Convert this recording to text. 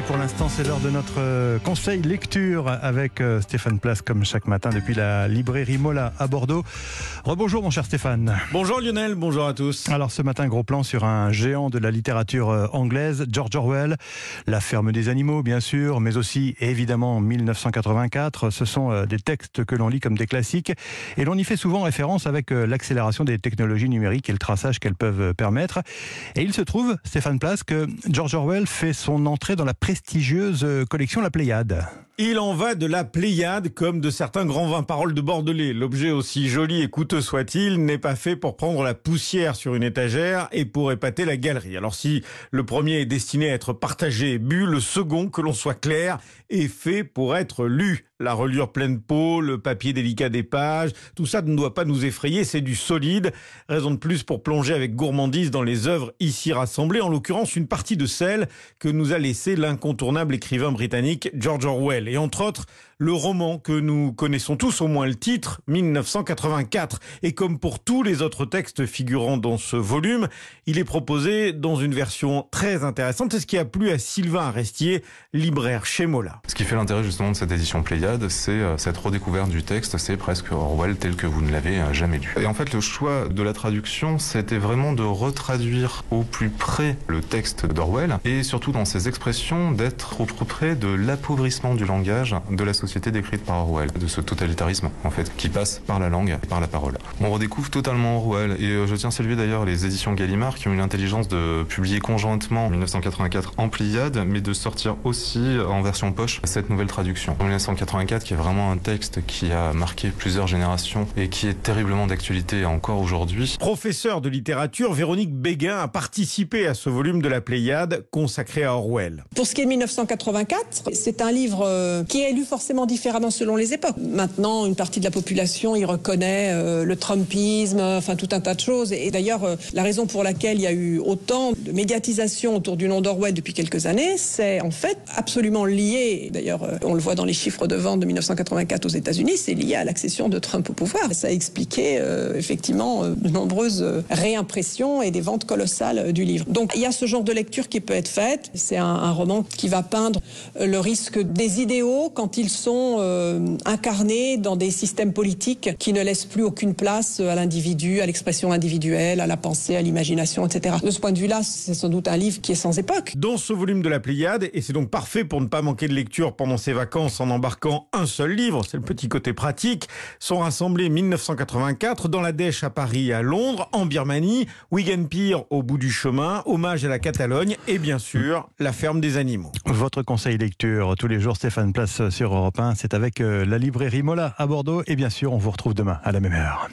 Mais pour l'instant, c'est l'heure de notre euh, conseil lecture avec euh, Stéphane Place, comme chaque matin, depuis la librairie Mola à Bordeaux. Rebonjour, mon cher Stéphane. Bonjour Lionel, bonjour à tous. Alors, ce matin, gros plan sur un géant de la littérature euh, anglaise, George Orwell. La ferme des animaux, bien sûr, mais aussi, évidemment, 1984. Ce sont des textes que l'on lit comme des classiques. Et l'on y fait souvent référence avec l'accélération des technologies numériques et le traçage qu'elles peuvent permettre. Et il se trouve, Stéphane Place, que George Orwell fait son entrée dans la prestigieuse collection La Pléiade. Il en va de la Pléiade comme de certains grands vins paroles de Bordelais. L'objet aussi joli et coûteux soit-il n'est pas fait pour prendre la poussière sur une étagère et pour épater la galerie. Alors si le premier est destiné à être partagé et bu, le second, que l'on soit clair, est fait pour être lu. La reliure pleine peau, le papier délicat des pages, tout ça ne doit pas nous effrayer, c'est du solide. Raison de plus pour plonger avec gourmandise dans les œuvres ici rassemblées, en l'occurrence une partie de celles que nous a laissé l'incontournable écrivain britannique George Orwell. Et entre autres, le roman que nous connaissons tous, au moins le titre, 1984. Et comme pour tous les autres textes figurant dans ce volume, il est proposé dans une version très intéressante. C'est ce qui a plu à Sylvain Arestier, libraire chez Mola. Ce qui fait l'intérêt justement de cette édition Pléiade, c'est euh, cette redécouverte du texte, c'est presque Orwell tel que vous ne l'avez euh, jamais lu. Et en fait, le choix de la traduction, c'était vraiment de retraduire au plus près le texte d'Orwell et surtout dans ses expressions d'être au plus près de l'appauvrissement du langage de la société société décrite par Orwell, de ce totalitarisme en fait, qui passe par la langue et par la parole. On redécouvre totalement Orwell et euh, je tiens à saluer d'ailleurs les éditions Gallimard qui ont eu l'intelligence de publier conjointement en 1984 en Pléiade, mais de sortir aussi en version poche cette nouvelle traduction. En 1984 qui est vraiment un texte qui a marqué plusieurs générations et qui est terriblement d'actualité encore aujourd'hui. Professeur de littérature, Véronique Béguin a participé à ce volume de la Pléiade consacré à Orwell. Pour ce qui est de 1984, c'est un livre euh, qui est lu forcément différemment selon les époques. Maintenant, une partie de la population y reconnaît euh, le Trumpisme, enfin tout un tas de choses. Et d'ailleurs, euh, la raison pour laquelle il y a eu autant de médiatisation autour du nom d'Orwell depuis quelques années, c'est en fait absolument lié. D'ailleurs, euh, on le voit dans les chiffres de vente de 1984 aux États-Unis, c'est lié à l'accession de Trump au pouvoir. Ça a expliqué effectivement de nombreuses réimpressions et des ventes colossales du livre. Donc il y a ce genre de lecture qui peut être faite. C'est un roman qui va peindre le risque des idéaux quand ils sont euh, incarnés dans des systèmes politiques qui ne laissent plus aucune place à l'individu, à l'expression individuelle, à la pensée, à l'imagination, etc. De ce point de vue-là, c'est sans doute un livre qui est sans époque. Dans ce volume de la Pléiade, et c'est donc parfait pour ne pas manquer de lecture pendant ses vacances en embarquant un seul livre, c'est le petit côté pratique, sont rassemblés 1984 dans la Dèche à Paris et à Londres, en Birmanie, Wigan Pier au bout du chemin, hommage à la Catalogne et bien sûr la ferme des animaux. Votre conseil lecture tous les jours, Stéphane Place sur Europe c'est avec euh, la librairie Mola à Bordeaux. Et bien sûr, on vous retrouve demain à la même heure.